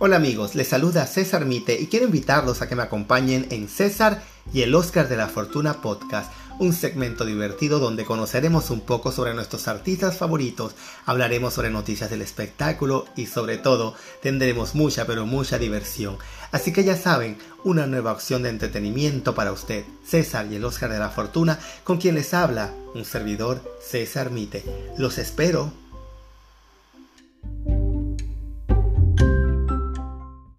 Hola amigos, les saluda César Mite y quiero invitarlos a que me acompañen en César y el Oscar de la Fortuna Podcast, un segmento divertido donde conoceremos un poco sobre nuestros artistas favoritos, hablaremos sobre noticias del espectáculo y sobre todo tendremos mucha pero mucha diversión. Así que ya saben, una nueva opción de entretenimiento para usted, César y el Oscar de la Fortuna, con quien les habla un servidor César Mite. Los espero.